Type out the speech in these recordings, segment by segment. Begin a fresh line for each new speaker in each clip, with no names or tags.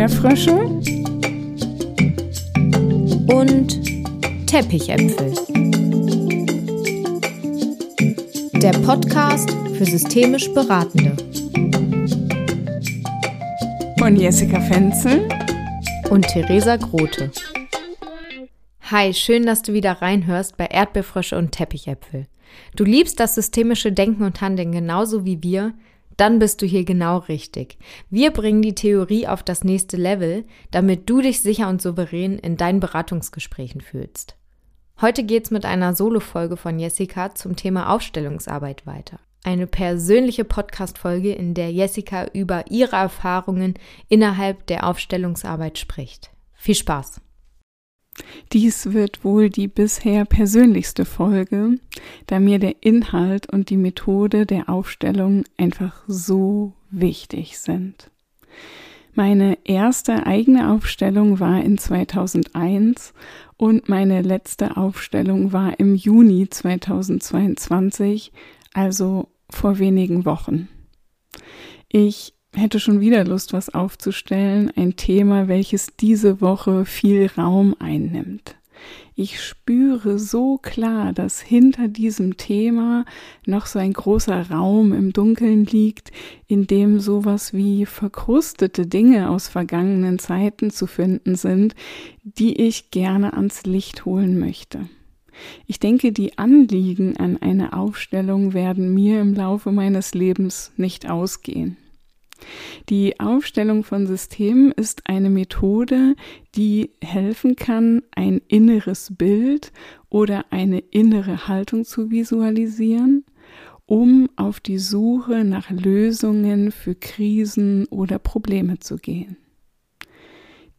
Erdbeerfrösche
und Teppichäpfel. Der Podcast für systemisch Beratende.
Von Jessica Fenzel
und Theresa Grote. Hi, schön, dass du wieder reinhörst bei Erdbeerfrösche und Teppichäpfel. Du liebst das systemische Denken und Handeln genauso wie wir, dann bist du hier genau richtig. Wir bringen die Theorie auf das nächste Level, damit du dich sicher und souverän in deinen Beratungsgesprächen fühlst. Heute geht's mit einer Solo-Folge von Jessica zum Thema Aufstellungsarbeit weiter. Eine persönliche Podcast-Folge, in der Jessica über ihre Erfahrungen innerhalb der Aufstellungsarbeit spricht. Viel Spaß!
Dies wird wohl die bisher persönlichste Folge, da mir der Inhalt und die Methode der Aufstellung einfach so wichtig sind. Meine erste eigene Aufstellung war in 2001 und meine letzte Aufstellung war im Juni 2022, also vor wenigen Wochen. Ich hätte schon wieder Lust, was aufzustellen, ein Thema, welches diese Woche viel Raum einnimmt. Ich spüre so klar, dass hinter diesem Thema noch so ein großer Raum im Dunkeln liegt, in dem sowas wie verkrustete Dinge aus vergangenen Zeiten zu finden sind, die ich gerne ans Licht holen möchte. Ich denke, die Anliegen an eine Aufstellung werden mir im Laufe meines Lebens nicht ausgehen. Die Aufstellung von Systemen ist eine Methode, die helfen kann, ein inneres Bild oder eine innere Haltung zu visualisieren, um auf die Suche nach Lösungen für Krisen oder Probleme zu gehen.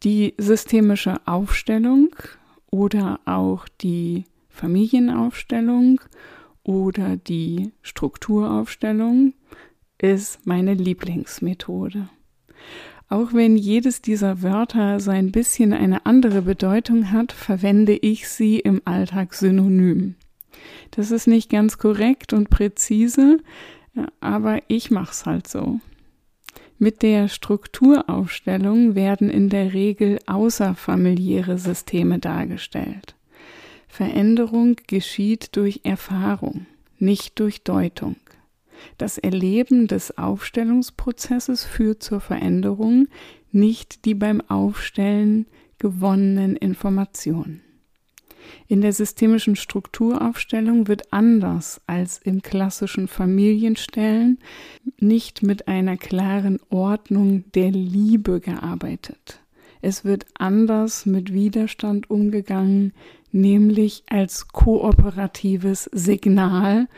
Die systemische Aufstellung oder auch die Familienaufstellung oder die Strukturaufstellung ist meine Lieblingsmethode. Auch wenn jedes dieser Wörter so ein bisschen eine andere Bedeutung hat, verwende ich sie im Alltag synonym. Das ist nicht ganz korrekt und präzise, aber ich mach's halt so. Mit der Strukturaufstellung werden in der Regel außerfamiliäre Systeme dargestellt. Veränderung geschieht durch Erfahrung, nicht durch Deutung. Das Erleben des Aufstellungsprozesses führt zur Veränderung, nicht die beim Aufstellen gewonnenen Informationen. In der systemischen Strukturaufstellung wird anders als im klassischen Familienstellen nicht mit einer klaren Ordnung der Liebe gearbeitet. Es wird anders mit Widerstand umgegangen, nämlich als kooperatives Signal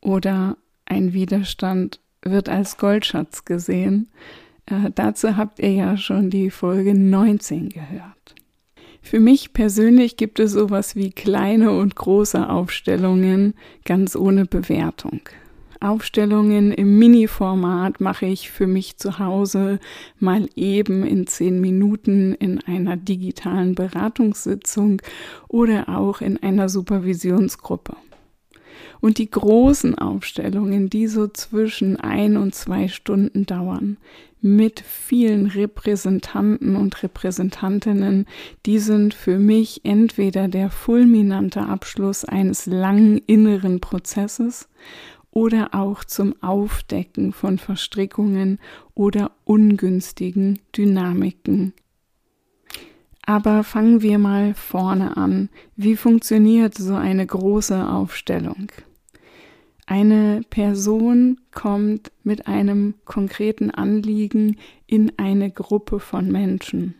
oder ein Widerstand wird als Goldschatz gesehen. Äh, dazu habt ihr ja schon die Folge 19 gehört. Für mich persönlich gibt es sowas wie kleine und große Aufstellungen ganz ohne Bewertung. Aufstellungen im Mini-Format mache ich für mich zu Hause mal eben in zehn Minuten in einer digitalen Beratungssitzung oder auch in einer Supervisionsgruppe. Und die großen Aufstellungen, die so zwischen ein und zwei Stunden dauern, mit vielen Repräsentanten und Repräsentantinnen, die sind für mich entweder der fulminante Abschluss eines langen inneren Prozesses oder auch zum Aufdecken von Verstrickungen oder ungünstigen Dynamiken. Aber fangen wir mal vorne an. Wie funktioniert so eine große Aufstellung? Eine Person kommt mit einem konkreten Anliegen in eine Gruppe von Menschen.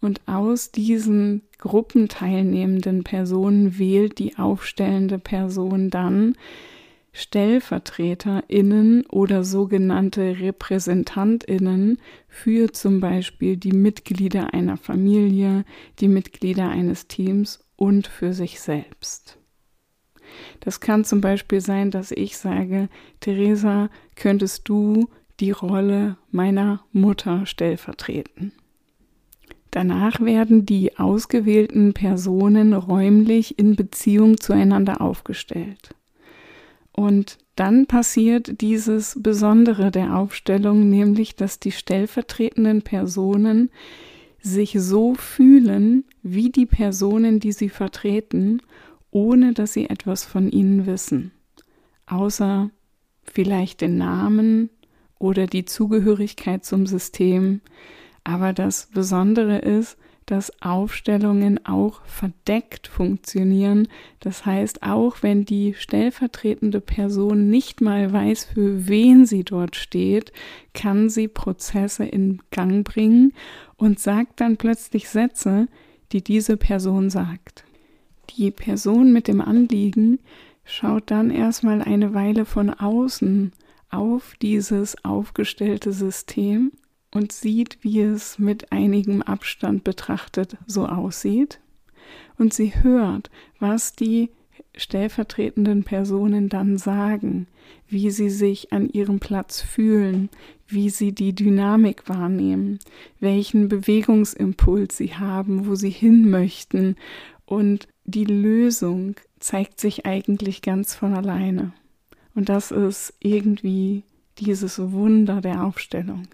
Und aus diesen gruppenteilnehmenden Personen wählt die aufstellende Person dann StellvertreterInnen oder sogenannte RepräsentantInnen für zum Beispiel die Mitglieder einer Familie, die Mitglieder eines Teams und für sich selbst. Das kann zum Beispiel sein, dass ich sage, Theresa, könntest du die Rolle meiner Mutter stellvertreten. Danach werden die ausgewählten Personen räumlich in Beziehung zueinander aufgestellt. Und dann passiert dieses Besondere der Aufstellung, nämlich dass die stellvertretenden Personen sich so fühlen wie die Personen, die sie vertreten, ohne dass sie etwas von ihnen wissen, außer vielleicht den Namen oder die Zugehörigkeit zum System. Aber das Besondere ist, dass Aufstellungen auch verdeckt funktionieren. Das heißt, auch wenn die stellvertretende Person nicht mal weiß, für wen sie dort steht, kann sie Prozesse in Gang bringen und sagt dann plötzlich Sätze, die diese Person sagt. Die Person mit dem Anliegen schaut dann erstmal eine Weile von außen auf dieses aufgestellte System und sieht, wie es mit einigem Abstand betrachtet so aussieht. Und sie hört, was die stellvertretenden Personen dann sagen, wie sie sich an ihrem Platz fühlen, wie sie die Dynamik wahrnehmen, welchen Bewegungsimpuls sie haben, wo sie hin möchten. Und die Lösung zeigt sich eigentlich ganz von alleine. Und das ist irgendwie dieses Wunder der Aufstellung.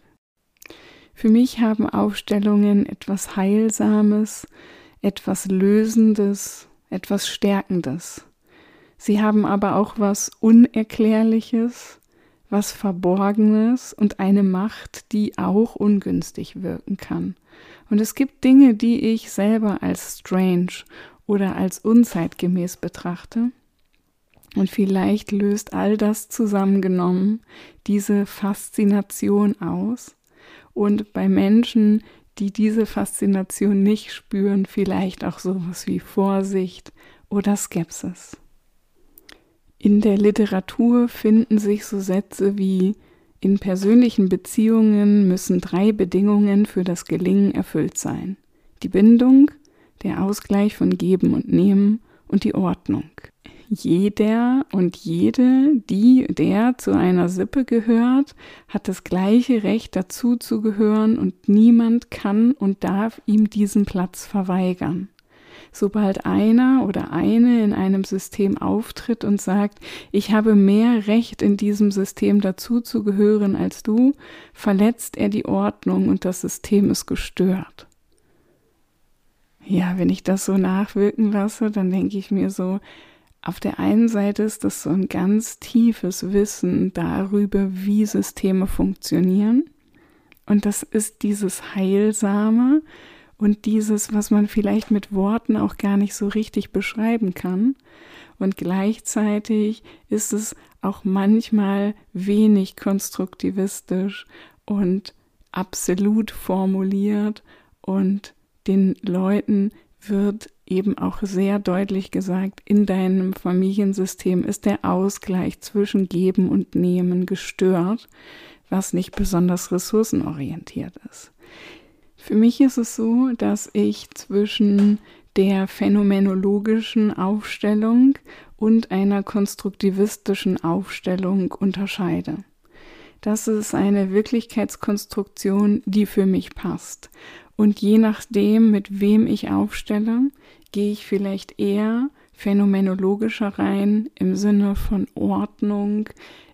Für mich haben Aufstellungen etwas Heilsames, etwas Lösendes, etwas Stärkendes. Sie haben aber auch was Unerklärliches, was Verborgenes und eine Macht, die auch ungünstig wirken kann. Und es gibt Dinge, die ich selber als strange oder als unzeitgemäß betrachte. Und vielleicht löst all das zusammengenommen diese Faszination aus und bei Menschen, die diese Faszination nicht spüren, vielleicht auch sowas wie Vorsicht oder Skepsis. In der Literatur finden sich so Sätze wie in persönlichen Beziehungen müssen drei Bedingungen für das Gelingen erfüllt sein. Die Bindung, der Ausgleich von Geben und Nehmen und die Ordnung jeder und jede, die, der zu einer Sippe gehört, hat das gleiche Recht dazu zu gehören und niemand kann und darf ihm diesen Platz verweigern. Sobald einer oder eine in einem System auftritt und sagt, ich habe mehr Recht in diesem System dazu zu gehören als du, verletzt er die Ordnung und das System ist gestört. Ja, wenn ich das so nachwirken lasse, dann denke ich mir so, auf der einen Seite ist das so ein ganz tiefes Wissen darüber, wie Systeme funktionieren. Und das ist dieses Heilsame und dieses, was man vielleicht mit Worten auch gar nicht so richtig beschreiben kann. Und gleichzeitig ist es auch manchmal wenig konstruktivistisch und absolut formuliert und den Leuten wird eben auch sehr deutlich gesagt, in deinem Familiensystem ist der Ausgleich zwischen Geben und Nehmen gestört, was nicht besonders ressourcenorientiert ist. Für mich ist es so, dass ich zwischen der phänomenologischen Aufstellung und einer konstruktivistischen Aufstellung unterscheide. Das ist eine Wirklichkeitskonstruktion, die für mich passt. Und je nachdem, mit wem ich aufstelle, gehe ich vielleicht eher phänomenologischer rein im Sinne von Ordnung,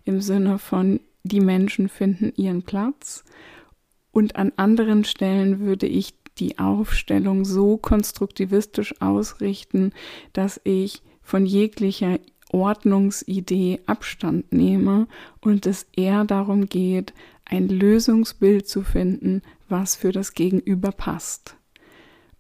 im Sinne von die Menschen finden ihren Platz. Und an anderen Stellen würde ich die Aufstellung so konstruktivistisch ausrichten, dass ich von jeglicher Ordnungsidee Abstand nehme und es eher darum geht, ein Lösungsbild zu finden, was für das Gegenüber passt.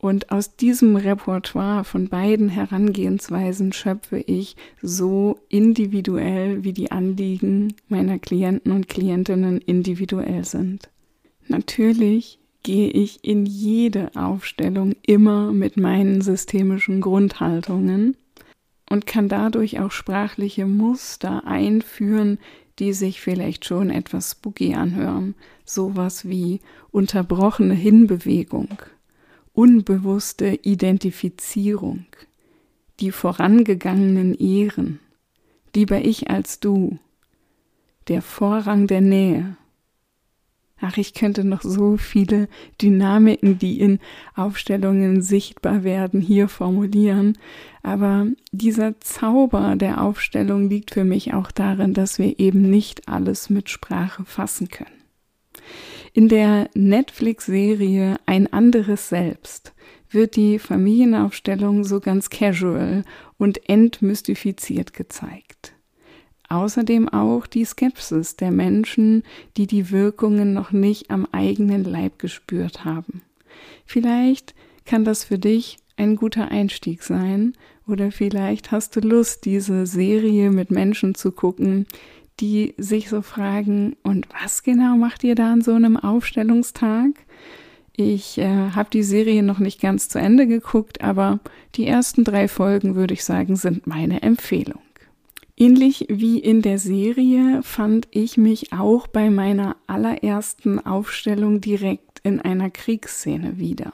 Und aus diesem Repertoire von beiden Herangehensweisen schöpfe ich so individuell, wie die Anliegen meiner Klienten und Klientinnen individuell sind. Natürlich gehe ich in jede Aufstellung immer mit meinen systemischen Grundhaltungen und kann dadurch auch sprachliche Muster einführen, die sich vielleicht schon etwas spooky anhören, sowas wie unterbrochene Hinbewegung unbewusste Identifizierung, die vorangegangenen Ehren, lieber ich als du, der Vorrang der Nähe, Ach, ich könnte noch so viele Dynamiken, die in Aufstellungen sichtbar werden, hier formulieren. Aber dieser Zauber der Aufstellung liegt für mich auch darin, dass wir eben nicht alles mit Sprache fassen können. In der Netflix-Serie Ein anderes Selbst wird die Familienaufstellung so ganz casual und entmystifiziert gezeigt. Außerdem auch die Skepsis der Menschen, die die Wirkungen noch nicht am eigenen Leib gespürt haben. Vielleicht kann das für dich ein guter Einstieg sein oder vielleicht hast du Lust, diese Serie mit Menschen zu gucken, die sich so fragen, und was genau macht ihr da an so einem Aufstellungstag? Ich äh, habe die Serie noch nicht ganz zu Ende geguckt, aber die ersten drei Folgen, würde ich sagen, sind meine Empfehlung. Ähnlich wie in der Serie fand ich mich auch bei meiner allerersten Aufstellung direkt in einer Kriegsszene wieder.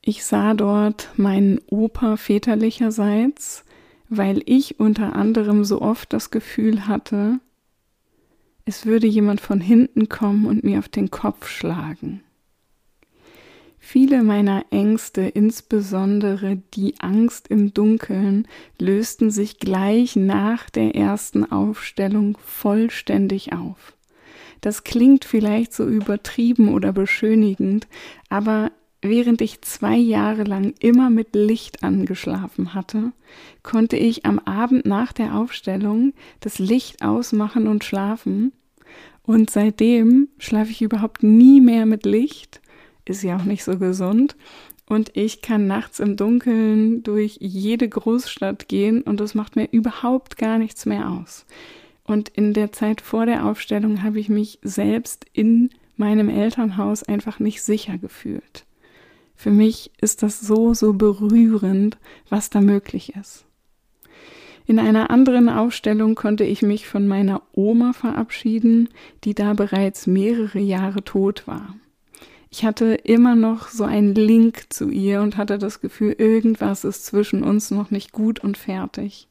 Ich sah dort meinen Opa väterlicherseits, weil ich unter anderem so oft das Gefühl hatte, es würde jemand von hinten kommen und mir auf den Kopf schlagen. Viele meiner Ängste, insbesondere die Angst im Dunkeln, lösten sich gleich nach der ersten Aufstellung vollständig auf. Das klingt vielleicht so übertrieben oder beschönigend, aber während ich zwei Jahre lang immer mit Licht angeschlafen hatte, konnte ich am Abend nach der Aufstellung das Licht ausmachen und schlafen. Und seitdem schlafe ich überhaupt nie mehr mit Licht ist ja auch nicht so gesund. Und ich kann nachts im Dunkeln durch jede Großstadt gehen und das macht mir überhaupt gar nichts mehr aus. Und in der Zeit vor der Aufstellung habe ich mich selbst in meinem Elternhaus einfach nicht sicher gefühlt. Für mich ist das so, so berührend, was da möglich ist. In einer anderen Aufstellung konnte ich mich von meiner Oma verabschieden, die da bereits mehrere Jahre tot war ich hatte immer noch so einen Link zu ihr und hatte das Gefühl, irgendwas ist zwischen uns noch nicht gut und fertig.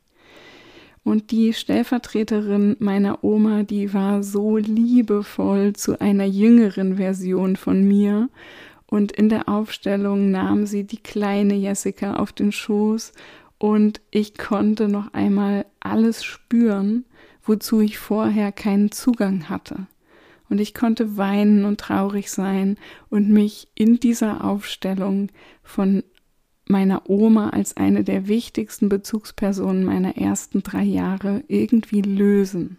Und die Stellvertreterin meiner Oma, die war so liebevoll zu einer jüngeren Version von mir. Und in der Aufstellung nahm sie die kleine Jessica auf den Schoß und ich konnte noch einmal alles spüren, wozu ich vorher keinen Zugang hatte und ich konnte weinen und traurig sein und mich in dieser Aufstellung von meiner Oma als eine der wichtigsten Bezugspersonen meiner ersten drei Jahre irgendwie lösen.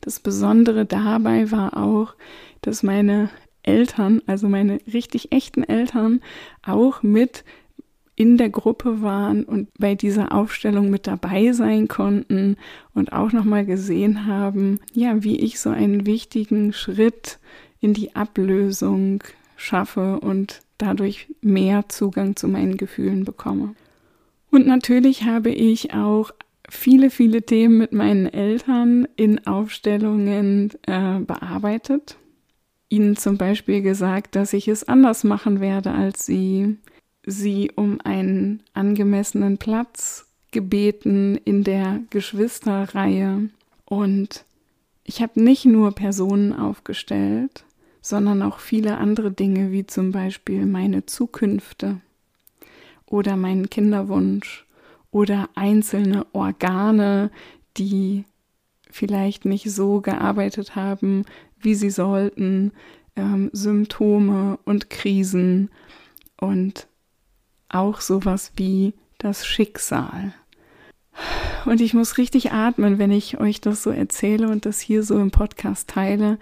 Das Besondere dabei war auch, dass meine Eltern, also meine richtig echten Eltern, auch mit in der Gruppe waren und bei dieser Aufstellung mit dabei sein konnten und auch nochmal gesehen haben, ja, wie ich so einen wichtigen Schritt in die Ablösung schaffe und dadurch mehr Zugang zu meinen Gefühlen bekomme. Und natürlich habe ich auch viele, viele Themen mit meinen Eltern in Aufstellungen äh, bearbeitet. Ihnen zum Beispiel gesagt, dass ich es anders machen werde als sie, sie um einen angemessenen Platz gebeten in der Geschwisterreihe. Und ich habe nicht nur Personen aufgestellt, sondern auch viele andere Dinge, wie zum Beispiel meine Zukünfte oder meinen Kinderwunsch oder einzelne Organe, die vielleicht nicht so gearbeitet haben, wie sie sollten, ähm, Symptome und Krisen und auch sowas wie das Schicksal. Und ich muss richtig atmen, wenn ich euch das so erzähle und das hier so im Podcast teile,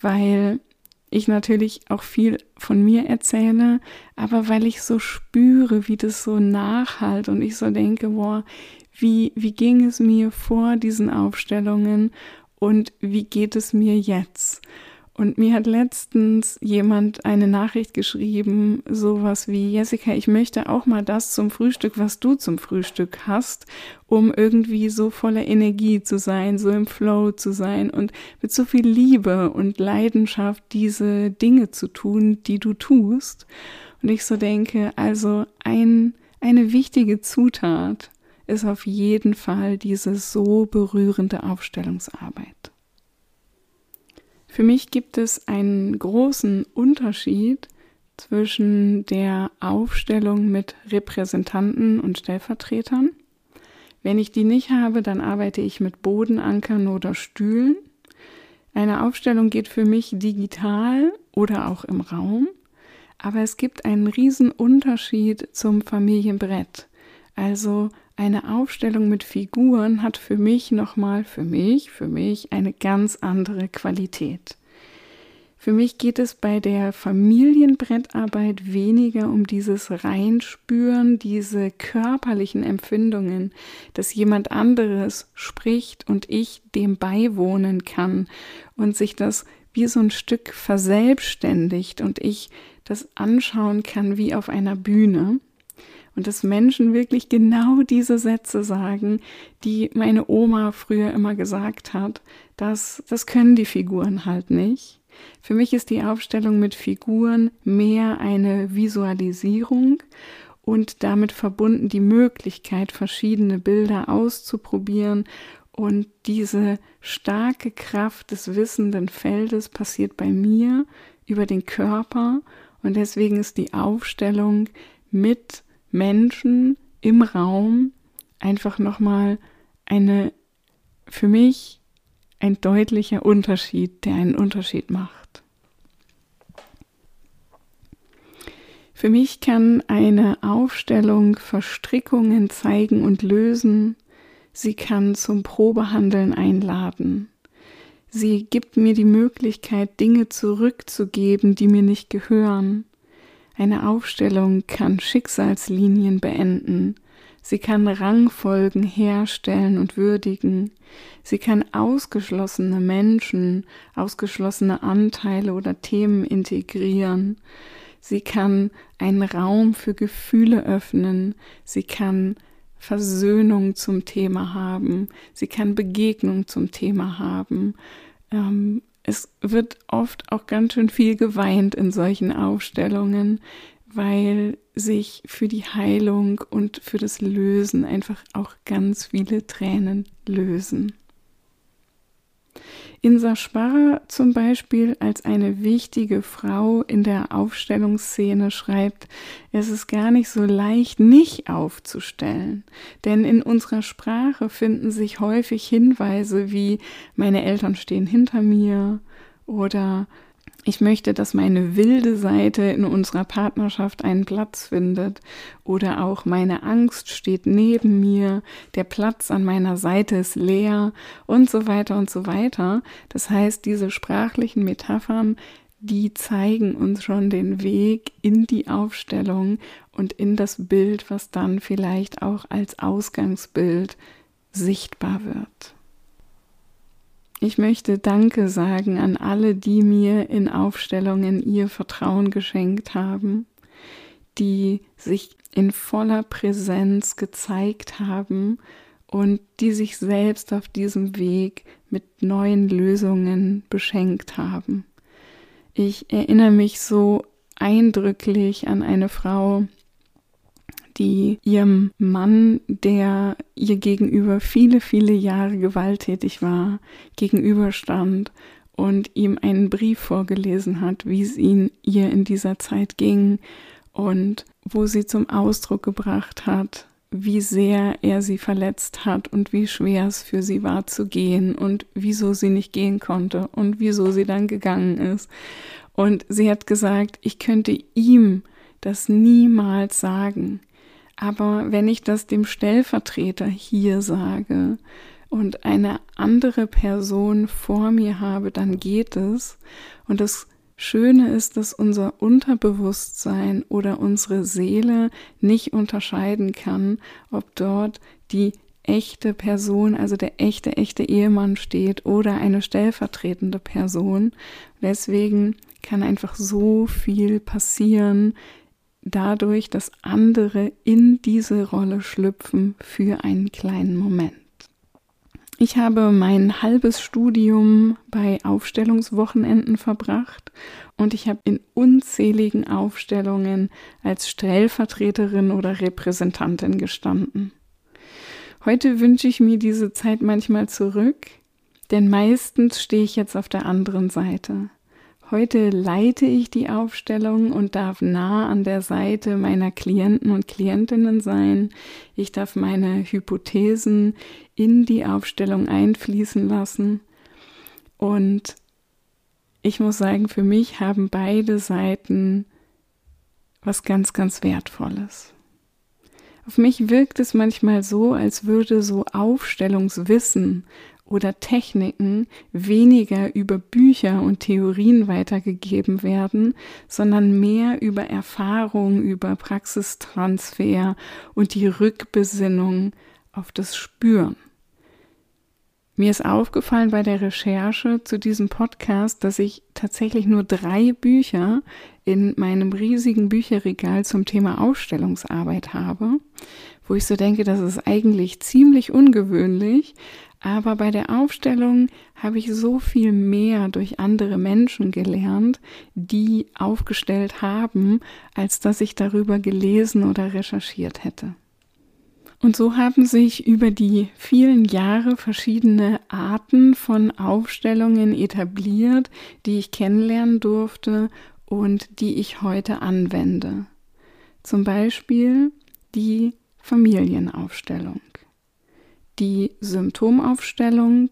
weil ich natürlich auch viel von mir erzähle, aber weil ich so spüre, wie das so nachhalt und ich so denke, boah, wie, wie ging es mir vor diesen Aufstellungen und wie geht es mir jetzt? Und mir hat letztens jemand eine Nachricht geschrieben, sowas wie, Jessica, ich möchte auch mal das zum Frühstück, was du zum Frühstück hast, um irgendwie so voller Energie zu sein, so im Flow zu sein und mit so viel Liebe und Leidenschaft diese Dinge zu tun, die du tust. Und ich so denke, also ein, eine wichtige Zutat ist auf jeden Fall diese so berührende Aufstellungsarbeit. Für mich gibt es einen großen Unterschied zwischen der Aufstellung mit Repräsentanten und Stellvertretern. Wenn ich die nicht habe, dann arbeite ich mit Bodenankern oder Stühlen. Eine Aufstellung geht für mich digital oder auch im Raum, aber es gibt einen riesen Unterschied zum Familienbrett. Also eine Aufstellung mit Figuren hat für mich nochmal, für mich, für mich eine ganz andere Qualität. Für mich geht es bei der Familienbrettarbeit weniger um dieses Reinspüren, diese körperlichen Empfindungen, dass jemand anderes spricht und ich dem beiwohnen kann und sich das wie so ein Stück verselbstständigt und ich das anschauen kann wie auf einer Bühne und dass Menschen wirklich genau diese Sätze sagen, die meine Oma früher immer gesagt hat, dass das können die Figuren halt nicht. Für mich ist die Aufstellung mit Figuren mehr eine Visualisierung und damit verbunden die Möglichkeit, verschiedene Bilder auszuprobieren und diese starke Kraft des wissenden Feldes passiert bei mir über den Körper und deswegen ist die Aufstellung mit Menschen im Raum einfach nochmal eine für mich ein deutlicher Unterschied, der einen Unterschied macht. Für mich kann eine Aufstellung Verstrickungen zeigen und lösen. Sie kann zum Probehandeln einladen. Sie gibt mir die Möglichkeit, Dinge zurückzugeben, die mir nicht gehören. Eine Aufstellung kann Schicksalslinien beenden. Sie kann Rangfolgen herstellen und würdigen. Sie kann ausgeschlossene Menschen, ausgeschlossene Anteile oder Themen integrieren. Sie kann einen Raum für Gefühle öffnen. Sie kann Versöhnung zum Thema haben. Sie kann Begegnung zum Thema haben. Ähm, es wird oft auch ganz schön viel geweint in solchen Aufstellungen, weil sich für die Heilung und für das Lösen einfach auch ganz viele Tränen lösen. Insa Sparrer zum Beispiel als eine wichtige Frau in der Aufstellungsszene schreibt, es ist gar nicht so leicht, nicht aufzustellen. Denn in unserer Sprache finden sich häufig Hinweise wie meine Eltern stehen hinter mir oder ich möchte, dass meine wilde Seite in unserer Partnerschaft einen Platz findet oder auch meine Angst steht neben mir, der Platz an meiner Seite ist leer und so weiter und so weiter. Das heißt, diese sprachlichen Metaphern, die zeigen uns schon den Weg in die Aufstellung und in das Bild, was dann vielleicht auch als Ausgangsbild sichtbar wird. Ich möchte Danke sagen an alle, die mir in Aufstellungen ihr Vertrauen geschenkt haben, die sich in voller Präsenz gezeigt haben und die sich selbst auf diesem Weg mit neuen Lösungen beschenkt haben. Ich erinnere mich so eindrücklich an eine Frau, die ihrem Mann, der ihr gegenüber viele, viele Jahre gewalttätig war, gegenüberstand und ihm einen Brief vorgelesen hat, wie es ihn ihr in dieser Zeit ging und wo sie zum Ausdruck gebracht hat, wie sehr er sie verletzt hat und wie schwer es für sie war zu gehen und wieso sie nicht gehen konnte und wieso sie dann gegangen ist. Und sie hat gesagt, ich könnte ihm das niemals sagen. Aber wenn ich das dem Stellvertreter hier sage und eine andere Person vor mir habe, dann geht es. Und das Schöne ist, dass unser Unterbewusstsein oder unsere Seele nicht unterscheiden kann, ob dort die echte Person, also der echte, echte Ehemann steht oder eine stellvertretende Person. Deswegen kann einfach so viel passieren dadurch, dass andere in diese Rolle schlüpfen für einen kleinen Moment. Ich habe mein halbes Studium bei Aufstellungswochenenden verbracht und ich habe in unzähligen Aufstellungen als Stellvertreterin oder Repräsentantin gestanden. Heute wünsche ich mir diese Zeit manchmal zurück, Denn meistens stehe ich jetzt auf der anderen Seite. Heute leite ich die Aufstellung und darf nah an der Seite meiner Klienten und Klientinnen sein. Ich darf meine Hypothesen in die Aufstellung einfließen lassen. Und ich muss sagen, für mich haben beide Seiten was ganz, ganz Wertvolles. Auf mich wirkt es manchmal so, als würde so Aufstellungswissen oder Techniken weniger über Bücher und Theorien weitergegeben werden, sondern mehr über Erfahrung, über Praxistransfer und die Rückbesinnung auf das Spüren. Mir ist aufgefallen bei der Recherche zu diesem Podcast, dass ich tatsächlich nur drei Bücher in meinem riesigen Bücherregal zum Thema Ausstellungsarbeit habe, wo ich so denke, das ist eigentlich ziemlich ungewöhnlich, aber bei der Aufstellung habe ich so viel mehr durch andere Menschen gelernt, die aufgestellt haben, als dass ich darüber gelesen oder recherchiert hätte. Und so haben sich über die vielen Jahre verschiedene Arten von Aufstellungen etabliert, die ich kennenlernen durfte und die ich heute anwende. Zum Beispiel die Familienaufstellung, die Symptomaufstellung,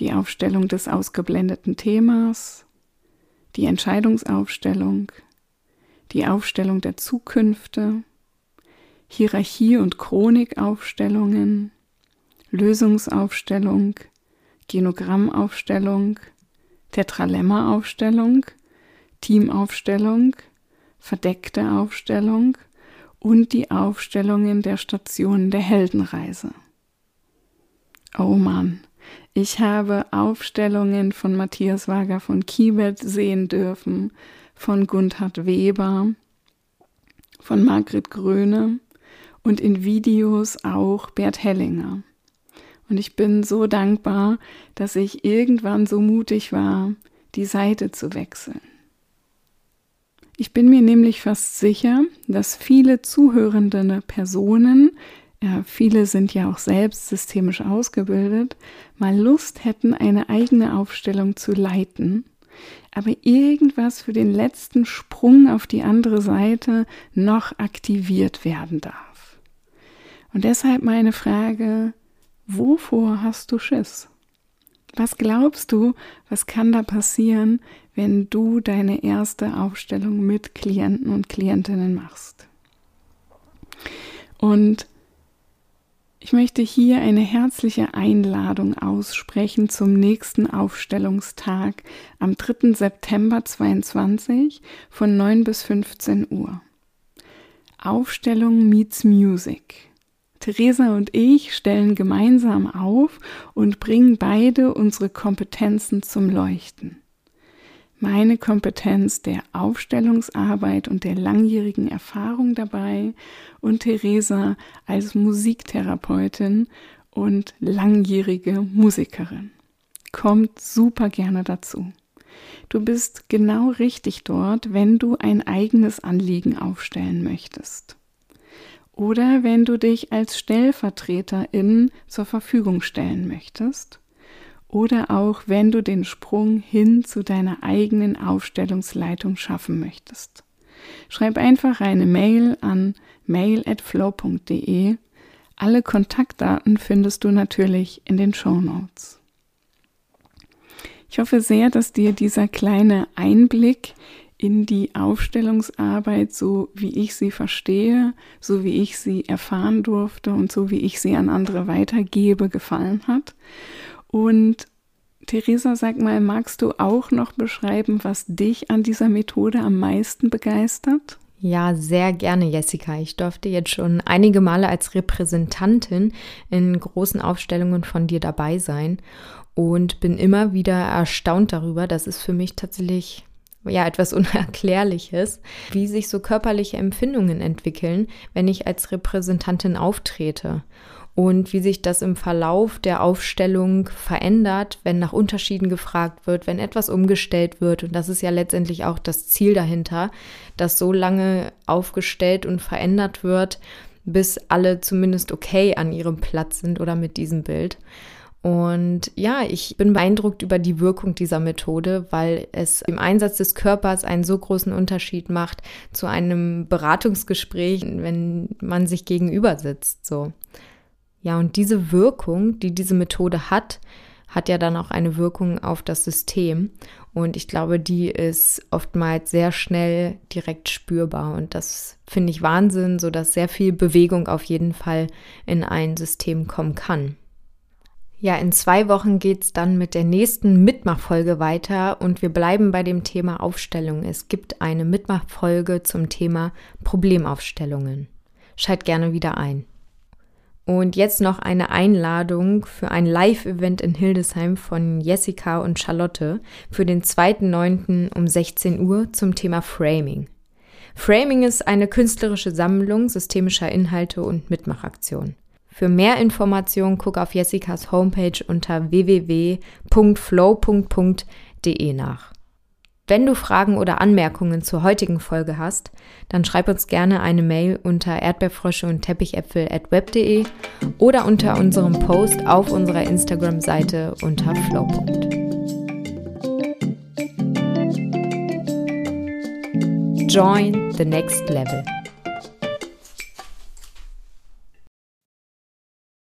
die Aufstellung des ausgeblendeten Themas, die Entscheidungsaufstellung, die Aufstellung der Zukünfte, Hierarchie- und Chronikaufstellungen, Lösungsaufstellung, Genogrammaufstellung, Tetralemma-Aufstellung, Teamaufstellung, verdeckte Aufstellung und die Aufstellungen der Stationen der Heldenreise. Oh Mann, ich habe Aufstellungen von Matthias Wager von Kiebert sehen dürfen, von Gundhard Weber, von Margret Gröne, und in Videos auch Bert Hellinger. Und ich bin so dankbar, dass ich irgendwann so mutig war, die Seite zu wechseln. Ich bin mir nämlich fast sicher, dass viele zuhörende Personen, ja, viele sind ja auch selbst systemisch ausgebildet, mal Lust hätten, eine eigene Aufstellung zu leiten, aber irgendwas für den letzten Sprung auf die andere Seite noch aktiviert werden darf. Und deshalb meine Frage, wovor hast du Schiss? Was glaubst du, was kann da passieren, wenn du deine erste Aufstellung mit Klienten und Klientinnen machst? Und ich möchte hier eine herzliche Einladung aussprechen zum nächsten Aufstellungstag am 3. September 22 von 9 bis 15 Uhr. Aufstellung meets Music. Theresa und ich stellen gemeinsam auf und bringen beide unsere Kompetenzen zum Leuchten. Meine Kompetenz der Aufstellungsarbeit und der langjährigen Erfahrung dabei und Theresa als Musiktherapeutin und langjährige Musikerin. Kommt super gerne dazu. Du bist genau richtig dort, wenn du ein eigenes Anliegen aufstellen möchtest oder wenn du dich als Stellvertreterin zur Verfügung stellen möchtest oder auch wenn du den Sprung hin zu deiner eigenen Aufstellungsleitung schaffen möchtest. Schreib einfach eine Mail an mail@flow.de. Alle Kontaktdaten findest du natürlich in den Show Notes. Ich hoffe sehr, dass dir dieser kleine Einblick in die Aufstellungsarbeit, so wie ich sie verstehe, so wie ich sie erfahren durfte und so wie ich sie an andere weitergebe, gefallen hat. Und Theresa, sag mal, magst du auch noch beschreiben, was dich an dieser Methode am meisten begeistert?
Ja, sehr gerne, Jessica. Ich durfte jetzt schon einige Male als Repräsentantin in großen Aufstellungen von dir dabei sein und bin immer wieder erstaunt darüber, dass es für mich tatsächlich ja etwas Unerklärliches, wie sich so körperliche Empfindungen entwickeln, wenn ich als Repräsentantin auftrete und wie sich das im Verlauf der Aufstellung verändert, wenn nach Unterschieden gefragt wird, wenn etwas umgestellt wird. Und das ist ja letztendlich auch das Ziel dahinter, dass so lange aufgestellt und verändert wird, bis alle zumindest okay an ihrem Platz sind oder mit diesem Bild. Und ja, ich bin beeindruckt über die Wirkung dieser Methode, weil es im Einsatz des Körpers einen so großen Unterschied macht zu einem Beratungsgespräch, wenn man sich gegenüber sitzt, so. Ja, und diese Wirkung, die diese Methode hat, hat ja dann auch eine Wirkung auf das System. Und ich glaube, die ist oftmals sehr schnell direkt spürbar. Und das finde ich Wahnsinn, so dass sehr viel Bewegung auf jeden Fall in ein System kommen kann. Ja, in zwei Wochen geht's dann mit der nächsten Mitmachfolge weiter und wir bleiben bei dem Thema Aufstellung. Es gibt eine Mitmachfolge zum Thema Problemaufstellungen. Schalt gerne wieder ein. Und jetzt noch eine Einladung für ein Live-Event in Hildesheim von Jessica und Charlotte für den 2.9. um 16 Uhr zum Thema Framing. Framing ist eine künstlerische Sammlung systemischer Inhalte und Mitmachaktionen. Für mehr Informationen guck auf Jessicas Homepage unter www.flow.de nach. Wenn du Fragen oder Anmerkungen zur heutigen Folge hast, dann schreib uns gerne eine Mail unter erdbeerfrösche und teppichäpfel at web.de oder unter unserem Post auf unserer Instagram-Seite unter flow. Join the next level.